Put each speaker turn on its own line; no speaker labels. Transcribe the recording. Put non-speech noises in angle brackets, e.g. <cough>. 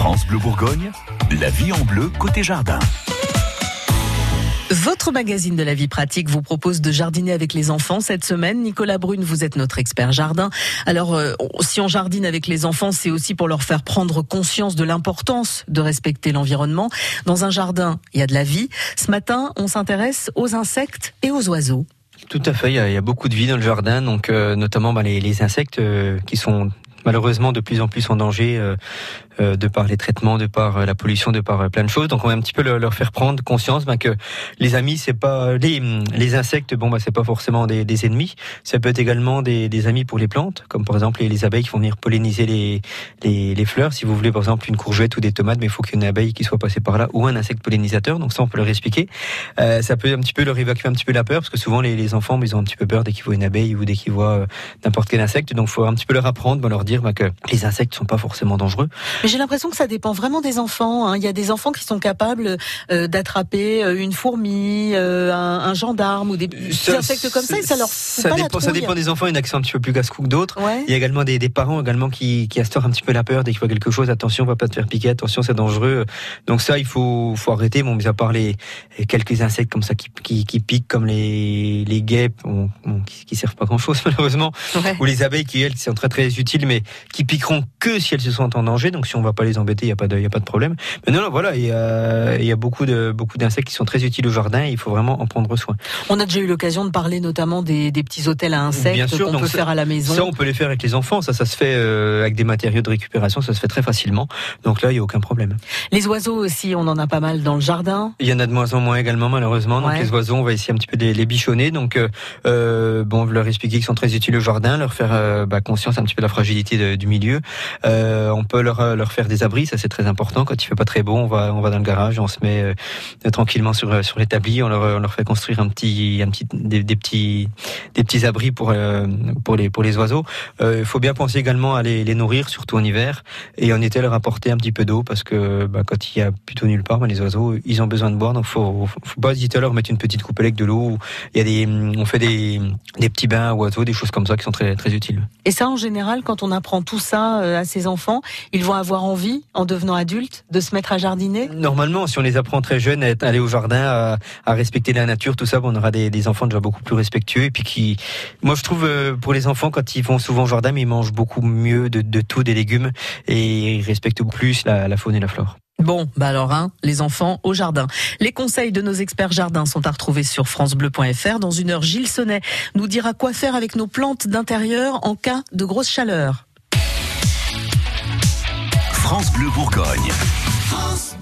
France Bleu Bourgogne, la vie en bleu côté jardin.
Votre magazine de la vie pratique vous propose de jardiner avec les enfants cette semaine. Nicolas Brune, vous êtes notre expert jardin. Alors, euh, si on jardine avec les enfants, c'est aussi pour leur faire prendre conscience de l'importance de respecter l'environnement. Dans un jardin, il y a de la vie. Ce matin, on s'intéresse aux insectes et aux oiseaux.
Tout à fait, il y a, beaucoup de vie dans le jardin, donc euh, notamment bah, les, insectes euh, qui sont malheureusement de plus en plus en danger de par les traitements, de par euh, la pollution, de par plein de choses. Donc on va un petit peu leur, faire prendre conscience ben, que les amis, c'est pas les, les insectes, bon bah c'est pas forcément des, ennemis. Ça peut être également des, des, amis pour les plantes, comme par exemple les, abeilles qui vont venir polliniser les, les, fleurs. Si vous voulez par exemple une courgette ou des tomates, mais il faut qu'il y ait une abeille qui soit passée par là ou un insecte pollinisateur. Donc ça on peut leur expliquer. Euh, ça peut un petit peu leur évacuer un petit peu la peur parce que souvent les, enfants ils ont un petit peu peur dès qu'ils voient une abeille ou dès qu'ils voient n'importe quel insecte. Donc faut un petit peu leur apprendre, ben, leur dire bah, que les insectes sont pas forcément dangereux.
J'ai l'impression que ça dépend vraiment des enfants. Hein. Il y a des enfants qui sont capables euh, d'attraper euh, une fourmi, euh, un, gendarme ou des insectes comme ça, et ça leur fout
ça
pas
dépend,
la
Ça dépend des enfants. Il y en a qui sont un petit peu plus casse-cou que d'autres. Il y a également des, parents également qui, qui instaurent un petit peu la peur dès qu'ils voient quelque chose. Attention, on va pas te faire piquer. Attention, c'est dangereux. Donc ça, il faut, faut arrêter. Bon, mis à part les, quelques insectes comme ça qui, qui, piquent, comme les, les guêpes, qui, qui servent pas grand-chose <laughs> malheureusement, ou les abeilles qui elles sont très très utiles, mais qui piqueront que si elles se sentent en danger. Donc si on va pas les embêter, il y a pas de, y a pas de problème. Mais non, non voilà, il y a, y a beaucoup de beaucoup d'insectes qui sont très utiles au jardin. il faut vraiment en prendre soin.
On a déjà eu l'occasion de parler notamment des, des petits hôtels à insectes qu'on peut faire à la maison.
Ça, on peut les faire avec les enfants. Ça, ça se fait euh, avec des matériaux de récupération. Ça se fait très facilement. Donc là, il y a aucun problème.
Les oiseaux aussi, on en a pas mal dans le jardin.
Il y en a de moins en moins également, malheureusement. Donc les oiseaux, on va essayer un petit peu de les bichonner. Donc euh, euh bon, leur expliquer qu'ils sont très utiles au jardin, leur faire euh, bah, conscience un petit peu de la fragilité du milieu. On peut leur, leur faire des abris, ça c'est très important. Quand il fait pas très beau, on va, on va dans le garage, on se met euh, tranquillement sur, sur l'établi, on leur, on leur fait construire un petit, un petit, des, petits, des petits abris pour, euh, pour les, pour les oiseaux. Il faut bien penser également à les, les, nourrir, surtout en hiver, et en été leur apporter un petit peu d'eau parce que bah, quand il y a plutôt nulle part, bah, les oiseaux, ils ont besoin de boire, donc faut, faut pas hésiter à leur mettre une petite coupelle avec de l'eau. Il y a des, on fait des, des petits bains oiseaux, des choses comme ça qui sont très, très utiles.
Et ça, en général, quand on apprend tout ça euh, à ses enfants, ils vont avoir envie, en devenant adultes, de se mettre à jardiner?
Normalement, si on les apprend très jeunes à aller au jardin, à, respecter la nature, tout ça, on aura des, enfants déjà beaucoup plus respectueux. Et puis qui, moi, je trouve euh, pour les enfants, quand ils vont souvent au jardin, ils mangent beaucoup mieux de, tout, des légumes, et ils respectent plus la, faune et la flore.
Bon, bah alors, hein, les enfants au jardin. Les conseils de nos experts jardins sont à retrouver sur francebleu.fr. Dans une heure, Gilles Sonnet nous dira quoi faire avec nos plantes d'intérieur en cas de grosse chaleur.
France Bleu Bourgogne. France